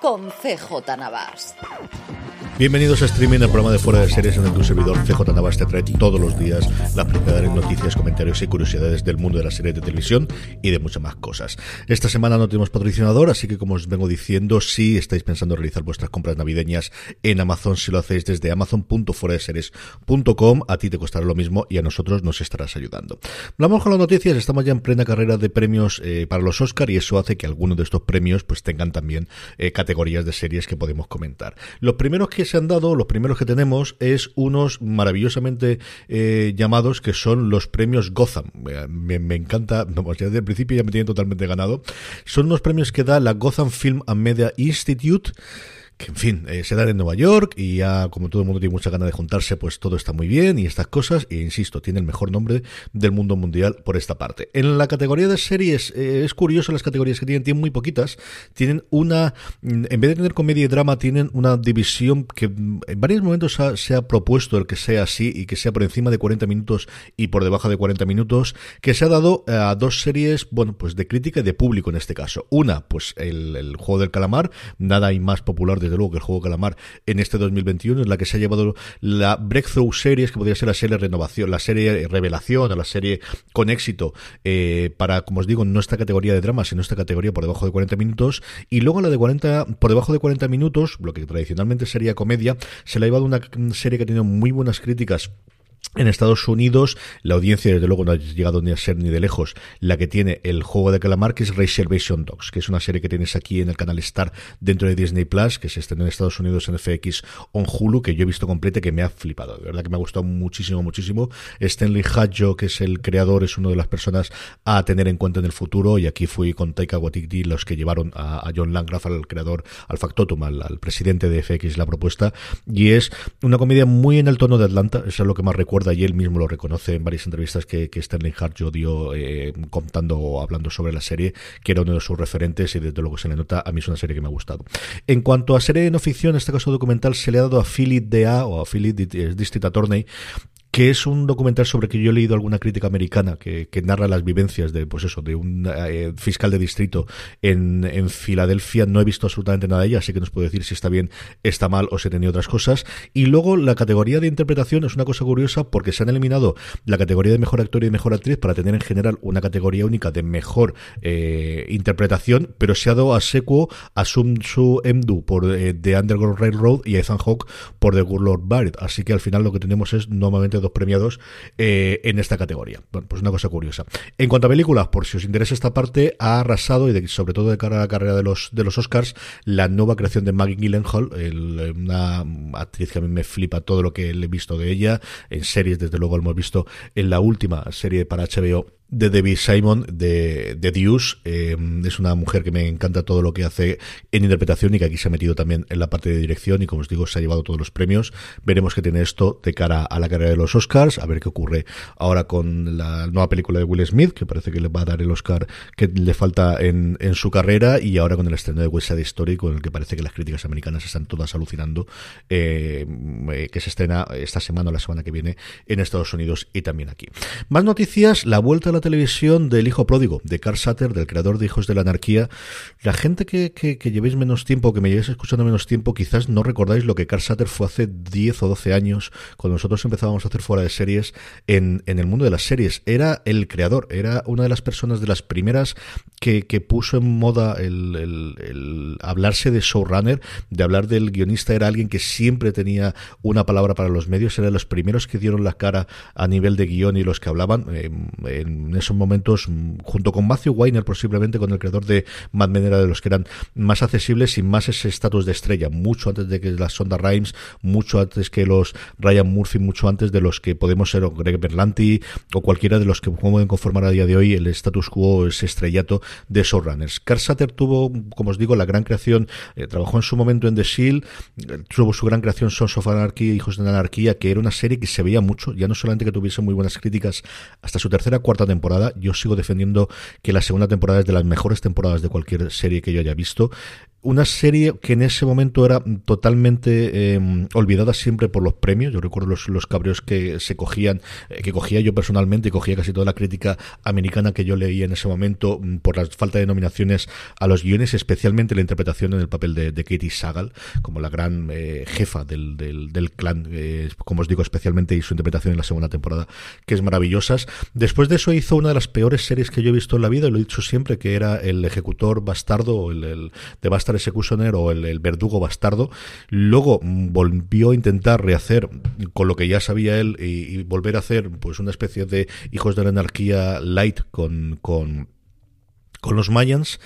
con CJ Navas. Bienvenidos a Streaming, el programa de fuera de series en el que un servidor CJ Navas te trae todos los días las principales noticias, comentarios y curiosidades del mundo de las series de televisión y de muchas más cosas. Esta semana no tenemos patrocinador, así que como os vengo diciendo, si estáis pensando en realizar vuestras compras navideñas en Amazon, si lo hacéis desde amazon.fueradeseries.com, a ti te costará lo mismo y a nosotros nos estarás ayudando. Vamos con las noticias, estamos ya en plena carrera de premios eh, para los Oscar y eso hace que algunos de estos premios pues tengan también eh, categorías de series que podemos comentar. Los primeros que se han dado, los primeros que tenemos, es unos maravillosamente eh, llamados que son los premios Gotham. Me, encanta, desde el principio ya me tienen totalmente ganado. Son unos premios que da la Gotham Film and Media Institute que en fin, eh, se dan en Nueva York y ya como todo el mundo tiene mucha ganas de juntarse, pues todo está muy bien y estas cosas, e insisto, tiene el mejor nombre del mundo mundial por esta parte. En la categoría de series, eh, es curioso las categorías que tienen, tienen muy poquitas, tienen una, mm, en vez de tener comedia y drama, tienen una división que mm, en varios momentos se ha propuesto el que sea así y que sea por encima de 40 minutos y por debajo de 40 minutos, que se ha dado a dos series, bueno, pues de crítica y de público en este caso. Una, pues el, el juego del calamar, nada hay más popular de desde luego que el juego Calamar en este 2021, es la que se ha llevado la Breakthrough Series, que podría ser la serie Renovación, la serie Revelación, o la serie con éxito, eh, para, como os digo, no esta categoría de drama, sino esta categoría por debajo de 40 minutos, y luego la de 40, por debajo de 40 minutos, lo que tradicionalmente sería comedia, se le ha llevado una serie que ha tenido muy buenas críticas en Estados Unidos, la audiencia, desde luego, no ha llegado ni a ser ni de lejos la que tiene el juego de calamar, que es Reservation Dogs, que es una serie que tienes aquí en el canal Star dentro de Disney Plus, que se estrenó en Estados Unidos en FX o en Hulu, que yo he visto completa y que me ha flipado. De verdad que me ha gustado muchísimo, muchísimo. Stanley Hadjo, que es el creador, es una de las personas a tener en cuenta en el futuro. Y aquí fui con Taika Waititi los que llevaron a, John Landgraf, al creador, al factotum, al, al presidente de FX, la propuesta. Y es una comedia muy en el tono de Atlanta, eso es lo que más recuerda y él mismo lo reconoce en varias entrevistas que, que Sterling Hart dio eh, contando o hablando sobre la serie, que era uno de sus referentes y desde luego se le nota, a mí es una serie que me ha gustado. En cuanto a serie de no ficción, en este caso documental, se le ha dado a Philip DA o a Philip District Attorney que es un documental sobre que yo he leído alguna crítica americana que, narra las vivencias de, pues eso, de un eh, fiscal de distrito en, en, Filadelfia. No he visto absolutamente nada de ella, así que no os puedo decir si está bien, está mal o si tenía otras cosas. Y luego la categoría de interpretación es una cosa curiosa porque se han eliminado la categoría de mejor actor y mejor actriz para tener en general una categoría única de mejor eh, interpretación, pero se ha dado a Sequo, a Sun Su Emdu por eh, The Underground Railroad y a Ethan Hawke por The Good Lord Barrett. Así que al final lo que tenemos es normalmente premiados eh, en esta categoría. Bueno, pues una cosa curiosa. En cuanto a películas, por si os interesa esta parte, ha arrasado, y sobre todo de cara a la carrera de los, de los Oscars, la nueva creación de Maggie Gyllenhaal, una actriz que a mí me flipa todo lo que he visto de ella, en series, desde luego lo hemos visto en la última serie para HBO de Debbie Simon de, de Deuce. Eh, es una mujer que me encanta todo lo que hace en interpretación y que aquí se ha metido también en la parte de dirección y como os digo se ha llevado todos los premios. Veremos qué tiene esto de cara a la carrera de los Oscars, a ver qué ocurre ahora con la nueva película de Will Smith, que parece que le va a dar el Oscar que le falta en, en su carrera y ahora con el estreno de West Side Story, con el que parece que las críticas americanas están todas alucinando, eh, que se estrena esta semana o la semana que viene en Estados Unidos y también aquí. Más noticias, la vuelta a la televisión del Hijo Pródigo, de Carl Satter, del creador de Hijos de la Anarquía. La gente que, que, llevéis menos tiempo, que me llevéis escuchando menos tiempo, quizás no recordáis lo que Carl Satter fue hace 10 o 12 años, cuando nosotros empezábamos a hacer fuera de series en, en el mundo de las series. Era el creador, era una de las personas de las primeras que, que puso en moda el, el, hablarse de showrunner, de hablar del guionista, era alguien que siempre tenía una palabra para los medios, era de los primeros que dieron la cara a nivel de guion y los que hablaban. en en esos momentos, mm, junto con Matthew Weiner, posiblemente con el creador de Mad Men, era de los que eran más accesibles y más ese estatus de estrella, mucho antes de que las Sonda Rhimes, mucho antes que los Ryan Murphy, mucho antes de los que podemos ser Greg Berlanti o cualquiera de los que pueden conformar a día de hoy el status quo, ese estrellato de showrunners. Carl Sutter tuvo, como os digo, la gran creación, eh, trabajó en su momento en The Shield, eh, tuvo su gran creación Sons of Anarchy, Hijos de la Anarquía, que era una serie que se veía mucho, ya no solamente que tuviese muy buenas críticas hasta su tercera cuarta temporada, yo sigo defendiendo que la segunda temporada es de las mejores temporadas de cualquier serie que yo haya visto una serie que en ese momento era totalmente em, olvidada siempre por los premios. Yo recuerdo los, los cabreos que se cogían, eh, que cogía yo personalmente y cogía casi toda la crítica americana que yo leía en ese momento mm, por la falta de nominaciones a los guiones, especialmente la interpretación en el papel de, Katie Sagal, como la gran eh, jefa del, del, clan, eh, como os digo, especialmente y su interpretación en la segunda temporada, que es maravillosas. Después de eso hizo una de las peores series que yo he visto en la vida, y lo he dicho siempre, que era El ejecutor bastardo, el, el de Bastard Executioner o el, verdugo bastardo. Luego volvió a intentar rehacer con lo que ya sabía él y, volver a hacer pues una especie de hijos de la anarquía light con, con con los Mayans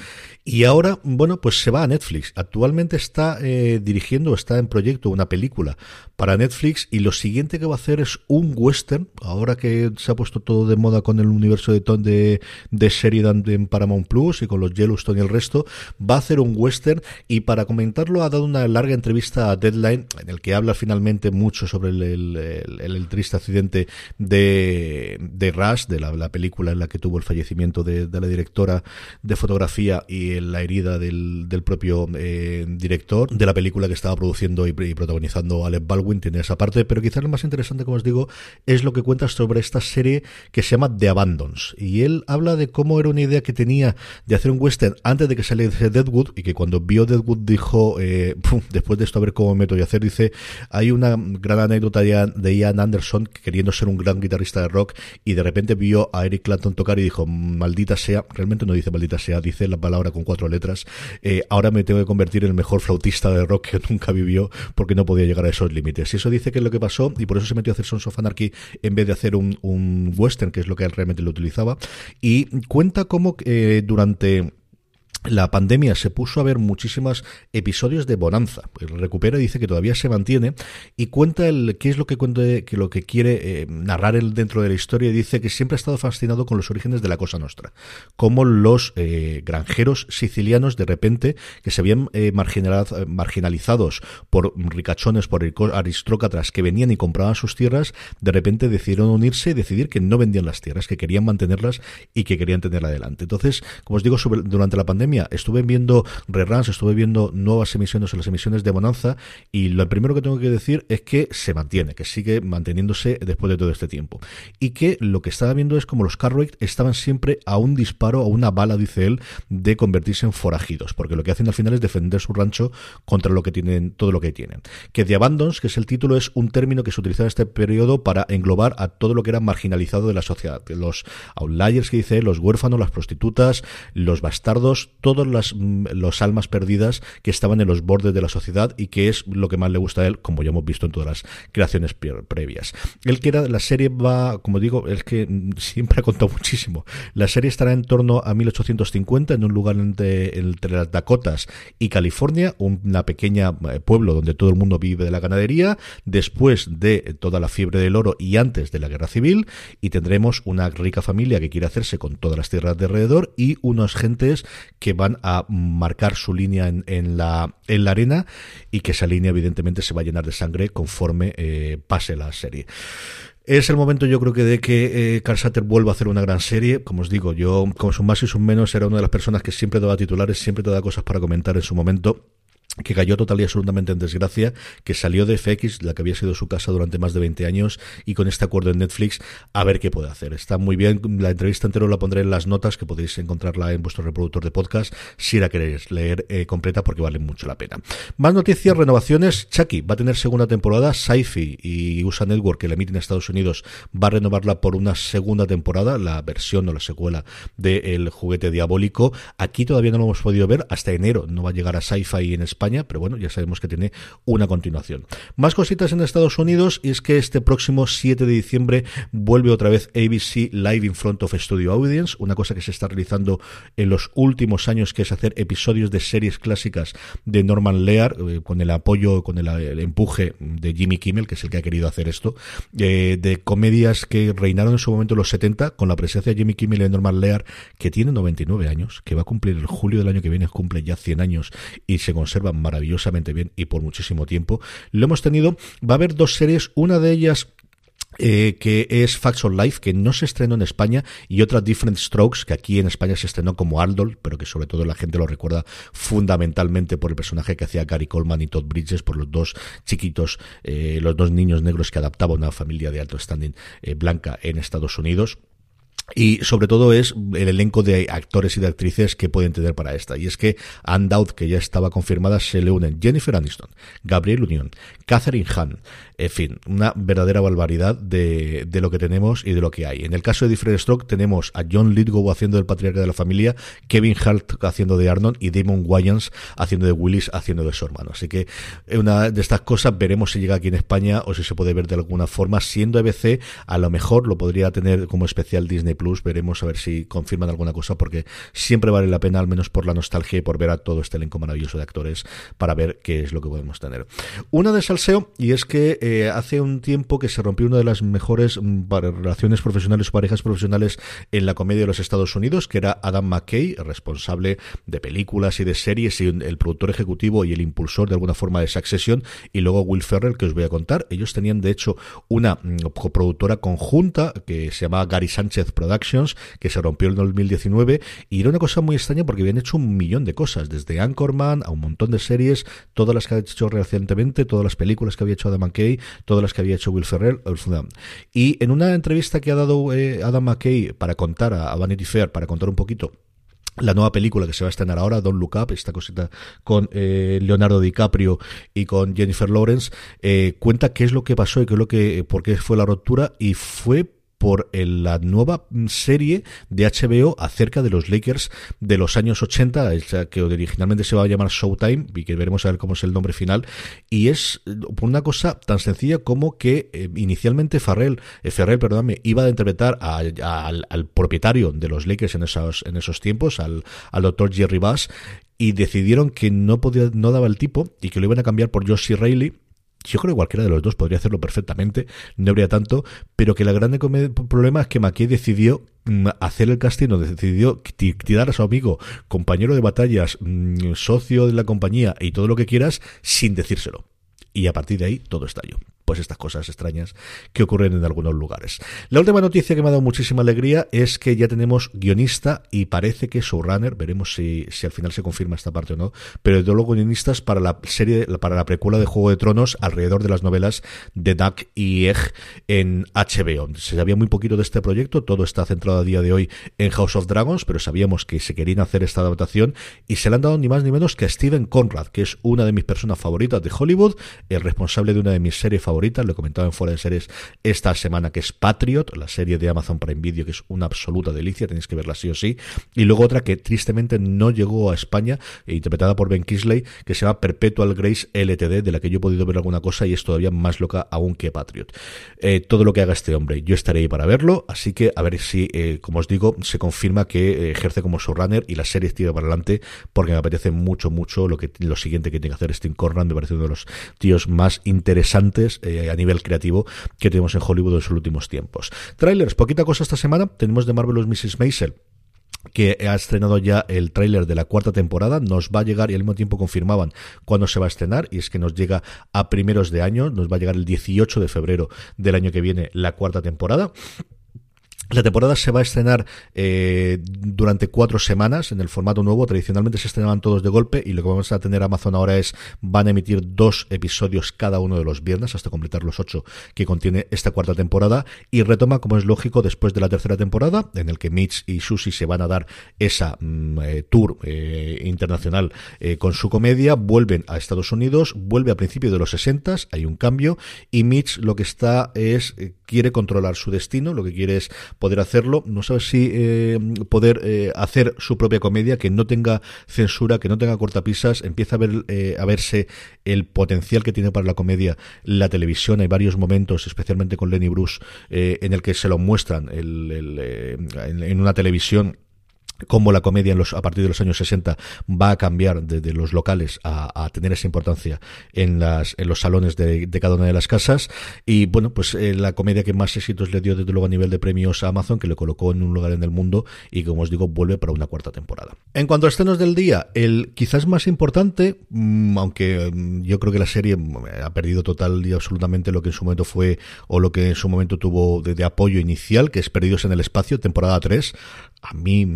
y ahora, bueno, pues se va a Netflix. Actualmente está eh, dirigiendo, está en proyecto una película para Netflix y lo siguiente que va a hacer es un western. Ahora que se ha puesto todo de moda con el universo de, de, de Sheridan en Paramount Plus y con los Yellowstone y el resto, va a hacer un western y para comentarlo ha dado una larga entrevista a Deadline en el que habla finalmente mucho sobre el, el, triste accidente de, de Rush, de la, la, película en la que tuvo el fallecimiento de la directora de fotografía y la herida del, del propio eh, director de la película que estaba produciendo y, protagonizando Alec Baldwin, tiene esa parte, pero quizás lo más interesante, como os digo, es lo que cuenta sobre esta serie que se llama The Abandons. Y él habla de cómo era una idea que tenía de hacer un western antes de que saliese Deadwood y que cuando vio Deadwood dijo, eh, después de esto a ver cómo me voy a hacer, dice, hay una gran anécdota de Ian Anderson queriendo ser un gran guitarrista de rock y de repente vio a Eric Clapton tocar y dijo, maldita sea, realmente no dice maldita sea, dice la palabra cuatro letras, eh, ahora me tengo que convertir en el mejor flautista de rock que nunca vivió porque no podía llegar a esos límites. Y eso dice que es lo que pasó y por eso se metió a hacer Sons of Anarchy en vez de hacer un, un western, que es lo que él realmente lo utilizaba. Y cuenta cómo eh, durante la pandemia se puso a ver muchísimos episodios de Bonanza. recupera y dice que todavía se mantiene y cuenta el qué es lo que que lo que quiere eh, narrar él dentro de la historia y dice que siempre ha estado fascinado con los orígenes de la Cosa Nostra, como los eh, granjeros sicilianos de repente que se habían eh, marginalizados por ricachones, por aristócratas que venían y compraban sus tierras, de repente decidieron unirse y decidir que no vendían las tierras, que querían mantenerlas y que querían tenerla adelante. Entonces, como os digo, durante la pandemia estuve viendo reruns, estuve viendo nuevas emisiones o las emisiones de Bonanza y lo primero que tengo que decir es que se mantiene, que sigue manteniéndose después de todo este tiempo. Y que lo que estaba viendo es como los Cartwright estaban siempre a un disparo, a una bala, dice él, de convertirse en forajidos, porque lo que hacen al final es defender su rancho contra lo que tienen, todo lo que tienen. Que The Abandons, que es el título, es un término que se utilizaba en este periodo para englobar a todo lo que era marginalizado de la sociedad. Los outliers que dice él, los huérfanos, las prostitutas, los bastardos, todas las mm, los almas perdidas que estaban en los bordes de la sociedad y que es lo que más le gusta a él, como ya hemos visto en todas las creaciones previas. Él que era, la serie va, como digo, es que mm, siempre ha contado muchísimo. La serie estará en torno a 1850 en un lugar entre, entre las Dakotas y California, una pequeña eh, pueblo donde todo el mundo vive de la ganadería, después de toda la fiebre del oro y antes de la guerra civil, y tendremos una rica familia que quiere hacerse con todas las tierras de alrededor y unos gentes que van a marcar su línea en, la, en la arena y que esa línea evidentemente se va a llenar de sangre conforme eh, pase la serie. Es el momento, yo creo que, de que eh, Carl Satter vuelva a hacer una gran serie. Como os digo, yo, como son más y son menos, era una de las personas que siempre daba titulares, siempre te cosas para comentar en su momento que cayó total y absolutamente en desgracia, que salió de FX, la que había sido su casa durante más de 20 años, y con este acuerdo en Netflix, a ver qué puede hacer. Está muy bien, la entrevista entera la pondré en las notas, que podéis encontrarla en vuestro reproductor de podcast, si la queréis leer eh, completa, porque vale mucho la pena. Más noticias, renovaciones, Chucky va a tener segunda temporada, Sci-Fi y USA Network, que la emite en Estados Unidos, va a renovarla por una segunda temporada, la versión o la secuela del juguete diabólico. Aquí todavía no lo hemos podido ver, hasta enero no va a llegar a Sci-Fi en España, Pero bueno, ya sabemos que tiene una continuación. Más cositas en Estados Unidos y es que este próximo 7 de diciembre vuelve otra vez ABC Live in Front of Studio Audience, una cosa que se está realizando en los últimos años, que es hacer episodios de series clásicas de Norman Lear, eh, con el apoyo, con el, empuje de Jimmy Kimmel, que es el que ha querido hacer esto, eh, de comedias que reinaron en su momento en los 70, con la presencia de Jimmy Kimmel y Norman Lear, que tiene 99 años, que va a cumplir el julio del año que viene, cumple ya 100 años y se conserva maravillosamente bien y por muchísimo tiempo. Lo hemos tenido, va a haber dos series, una de ellas eh, que es Facts of Life, que no se estrenó en España, y otra Different Strokes, que aquí en España se estrenó como Aldol, pero que sobre todo la gente lo recuerda fundamentalmente por el personaje que hacía Gary Coleman y Todd Bridges, por los dos chiquitos, eh, los dos niños negros que adaptaban una familia de alto standing eh, blanca en Estados Unidos. Y sobre todo es el elenco de actores y de actrices que pueden tener para esta. Y es que Anne que ya estaba confirmada, se le unen Jennifer Aniston, Gabriel Union, Catherine Hahn, en fin, una verdadera barbaridad de, de, lo que tenemos y de lo que hay. En el caso de Different Stroke tenemos a John Lithgow haciendo del patriarca de la familia, Kevin Hart haciendo de Arnold y Damon Wayans haciendo de Willis, haciendo de su hermano. Así que una de estas cosas veremos si llega aquí en España o si se puede ver de alguna forma. Siendo EBC, a lo mejor lo podría tener como especial Disney Plus. Veremos a ver si confirman alguna cosa porque siempre vale la pena, al menos por la nostalgia y por ver a todo este elenco maravilloso de actores para ver qué es lo que podemos tener. Una de salseo y es que eh, hace un tiempo que se rompió una de las mejores mm, relaciones profesionales o parejas profesionales en la comedia de los Estados Unidos, que era Adam McKay, responsable de películas y de series y el productor ejecutivo y el impulsor de alguna forma de Succession, y luego Will Ferrell, que os voy a contar. Ellos tenían, de hecho, una mm, coproductora conjunta que se llamaba Gary Sánchez Productions, que se rompió en 2019, y era una cosa muy extraña porque habían hecho un millón de cosas, desde Anchorman a un montón de series, todas las que ha hecho recientemente, todas las películas que había hecho Adam McKay, todas las que había hecho Will Ferrell. Y en una entrevista que ha dado eh, Adam McKay para contar a, Vanity Fair, para contar un poquito la nueva película que se va a estrenar ahora, Don't Look Up, esta cosita con eh, Leonardo DiCaprio y con Jennifer Lawrence, eh, cuenta qué es lo que pasó y qué es lo que, por qué fue la ruptura y fue por la nueva serie de HBO acerca de los Lakers de los años 80, que originalmente se va a llamar Showtime, y que veremos a ver cómo es el nombre final, y es por una cosa tan sencilla como que eh, inicialmente Farrell, eh, Ferrell, perdóname, iba a interpretar al, propietario de los Lakers en esos, en esos tiempos, al, al doctor Jerry Bass, y decidieron que no podía, no daba el tipo y que lo iban a cambiar por Josh Reilly yo creo que cualquiera de los dos podría hacerlo perfectamente, no habría tanto, pero que el gran problema es que McKay decidió mm, hacer el casting, decidió tirar a su amigo, compañero de batallas, mm, socio de la compañía y todo lo que quieras sin decírselo. Y a partir de ahí todo estalló pues estas cosas extrañas que ocurren en algunos lugares. La última noticia que me ha dado muchísima alegría es que ya tenemos guionista y parece que showrunner, veremos si, si al final se confirma esta parte o no, pero de luego guionistas para la serie, para la precuela de Juego de Tronos alrededor de las novelas de Duck y Egg en HBO. Se sabía muy poquito de este proyecto, todo está centrado a día de hoy en House of Dragons, pero sabíamos que se querían hacer esta adaptación y se le han dado ni más ni menos que a Steven Conrad, que es una de mis personas favoritas de Hollywood, el responsable de una de mis series favoritas lo comentaba en Fuera de Series esta semana, que es Patriot, la serie de Amazon Prime Video, que es una absoluta delicia, tenéis que verla sí o sí. Y luego otra que tristemente no llegó a España, e interpretada por Ben Kisley, que se llama Perpetual Grace LTD, de la que yo he podido ver alguna cosa y es todavía más loca aún que Patriot. Eh, todo lo que haga este hombre, yo estaré ahí para verlo, así que a ver si, eh, como os digo, se confirma que eh, ejerce como showrunner y la serie tira para adelante, porque me apetece mucho, mucho lo que lo siguiente que tiene que hacer Steve Corran, me parece uno de los tíos más interesantes eh, a nivel creativo que tenemos en Hollywood en los últimos tiempos. Trailers, poquita cosa esta semana. Tenemos de Marvelous Mrs. Maisel que ha estrenado ya el tráiler de la cuarta temporada, nos va a llegar y al mismo tiempo confirmaban cuándo se va a estrenar y es que nos llega a primeros de año, nos va a llegar el 18 de febrero del año que viene la cuarta temporada. La temporada se va a estrenar eh, durante cuatro semanas en el formato nuevo. Tradicionalmente se estrenaban todos de golpe y lo que vamos a tener Amazon ahora es van a emitir dos episodios cada uno de los viernes hasta completar los ocho que contiene esta cuarta temporada y retoma como es lógico después de la tercera temporada en el que Mitch y Susie se van a dar esa mm, eh, tour eh, internacional con su comedia. Vuelven a Estados Unidos, vuelve a principios de los 60 hay un cambio y Mitch lo que está es quiere controlar su destino, lo que quiere es poder hacerlo, no sabe si eh, poder eh, hacer su propia comedia, que no tenga censura, que no tenga cortapisas, empieza a, ver, eh, a verse el potencial que tiene para la comedia la televisión. Hay varios momentos, especialmente con Lenny Bruce, en el que se lo muestran en una televisión cómo la comedia en los, a partir de los años 60 va a cambiar de, los locales a, tener esa importancia en, las, en los salones de, cada una de las casas. Y bueno, pues eh, la comedia que más éxitos le dio desde luego a nivel de premios a Amazon, que le colocó en un lugar en el mundo y como os digo, vuelve para una cuarta temporada. En cuanto a estrenos del día, el quizás más importante, mm, aunque mm, yo creo que la serie mm, ha perdido total y absolutamente lo que en su momento fue o lo que en su momento tuvo de, de apoyo inicial, que es Perdidos en el Espacio, temporada 3, a mí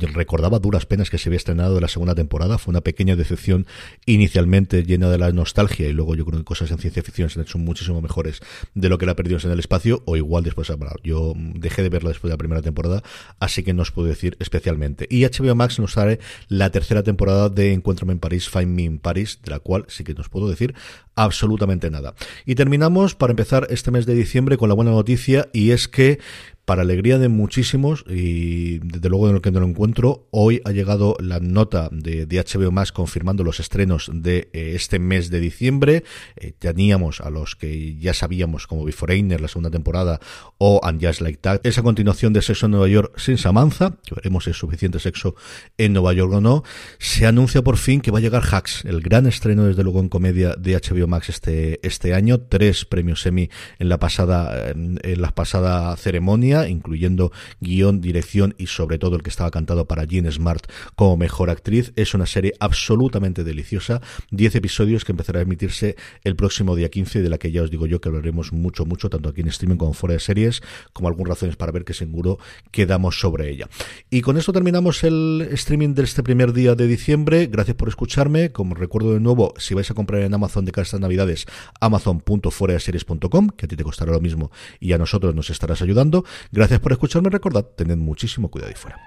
recordaba duras penas que se había estrenado de la segunda temporada. Fue una pequeña decepción inicialmente llena de la nostalgia y luego yo creo que cosas en ciencia ficción se han hecho muchísimo mejores de lo que la perdimos en el espacio o igual después. Yo dejé de verla después de la primera temporada, así que no os puedo decir especialmente. Y HBO Max nos trae la tercera temporada de Encuéntrame en París, Find Me in Paris, de la cual sí que nos puedo decir absolutamente nada. Y terminamos para empezar este mes de diciembre con la buena noticia y es que para alegría de muchísimos y desde luego en lo que no lo encuentro, hoy ha llegado la nota de, HBO Max confirmando los estrenos de eh, este mes de diciembre. Eh, teníamos a los que ya sabíamos como Beforehner, la segunda temporada, o And Just Like That. Esa continuación de Sexo en Nueva York sin Samantha, que veremos si es suficiente sexo en Nueva York o no. Se anuncia por fin que va a llegar Hacks, el gran estreno desde luego en comedia de HBO Max este, este año. Tres premios Emmy en la pasada, en la pasada ceremonia incluyendo guion, dirección y sobre todo el que estaba cantado para Jean Smart como mejor actriz. Es una serie absolutamente deliciosa, 10 episodios que empezará a emitirse el próximo día 15, de la que ya os digo yo que hablaremos mucho, mucho, tanto aquí en streaming como fuera de series, como algunas razones para ver que seguro quedamos sobre ella. Y con esto terminamos el streaming de este primer día de diciembre. Gracias por escucharme. Como recuerdo de nuevo, si vais a comprar en Amazon de cada estas navidades, amazon.foraseries.com, que a ti te costará lo mismo y a nosotros nos estarás ayudando. Gracias por escucharme. Recordad, tened muchísimo cuidado y fuera.